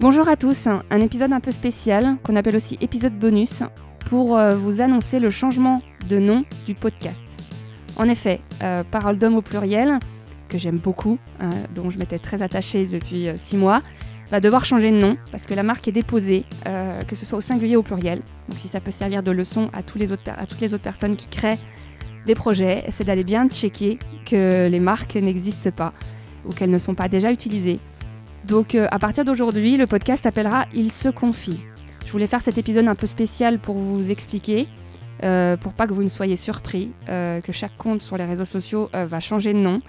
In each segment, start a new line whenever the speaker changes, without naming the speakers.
Bonjour à tous, un épisode un peu spécial qu'on appelle aussi épisode bonus pour euh, vous annoncer le changement de nom du podcast. En effet, euh, Parole d'homme au pluriel, que j'aime beaucoup, euh, dont je m'étais très attachée depuis six mois, va devoir changer de nom parce que la marque est déposée, que ce soit au singulier ou au pluriel. Donc si ça peut servir de leçon à, toutes les autres personnes qui créent des projets, c'est d'aller bien checker que les marques n'existent pas ou qu'elles ne sont pas déjà utilisées donc euh, à partir d'aujourd'hui, le podcast s'appellera Il se confie. Je voulais faire cet épisode un peu spécial pour vous expliquer, euh, pour pas que vous ne soyez surpris, euh, que chaque compte sur les réseaux sociaux va changer de nom.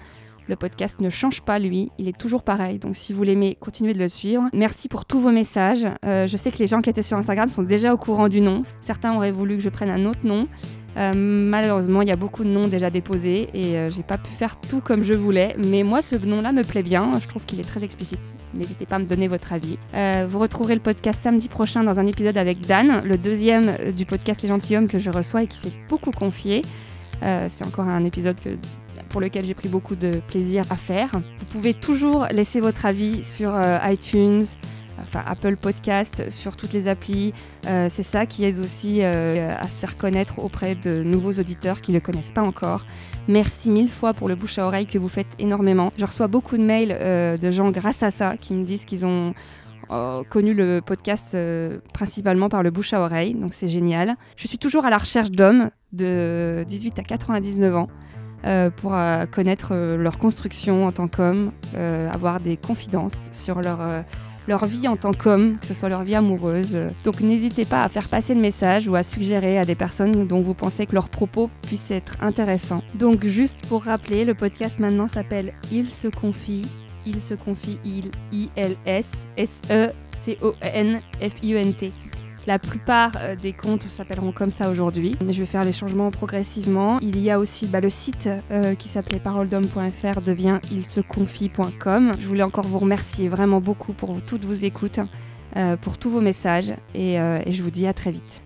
Le podcast ne change pas, lui, il est toujours pareil. Donc si vous l'aimez, continuez de le suivre. Merci pour tous vos messages. je sais que les gens qui étaient sur Instagram sont déjà au courant du nom. Certains auraient voulu que je prenne un autre nom. Euh, malheureusement, il y a beaucoup de noms déjà déposés et euh, j'ai pas pu faire tout comme je voulais. Mais moi, ce nom-là me plaît bien. Je trouve qu'il est très explicite. N'hésitez pas à me donner votre avis. Euh, vous retrouverez le podcast samedi prochain dans un épisode avec Dan, le deuxième du podcast Les Gentilhommes que je reçois et qui s'est beaucoup confié. C'est encore un épisode pour lequel j'ai pris beaucoup de plaisir à faire. Vous pouvez toujours laisser votre avis sur iTunes, enfin Apple Podcast, sur toutes les applis. Euh, c'est ça qui aide aussi euh, à se faire connaître auprès de nouveaux auditeurs qui ne le connaissent pas encore. Merci mille fois pour le bouche à oreille que vous faites énormément. Je reçois beaucoup de mails euh, de gens grâce à ça qui me disent qu'ils ont connu le podcast principalement par le bouche à oreille, donc c'est génial. Je suis toujours à la recherche d'hommes de 18 à 99 ans. Pour connaître leur construction en tant qu'homme, avoir des confidences sur leur leur vie en tant qu'homme, que ce soit leur vie amoureuse. Donc n'hésitez pas à faire passer le message ou à suggérer à des personnes dont vous pensez que leurs propos puissent être intéressants. Donc juste pour rappeler, le podcast maintenant s'appelle Il se confie. Il se confie, il, I-L-S, S-E-C-O-N-F-I-E-N-T. La plupart euh, des comptes s'appelleront comme ça aujourd'hui. Je vais faire les changements progressivement. Il y a aussi bah, le site euh, qui s'appelait paroledhomme.fr devient ilseconfie.com. Je voulais encore vous remercier vraiment beaucoup pour toutes vos écoutes, euh, pour tous vos messages et je vous dis à très vite.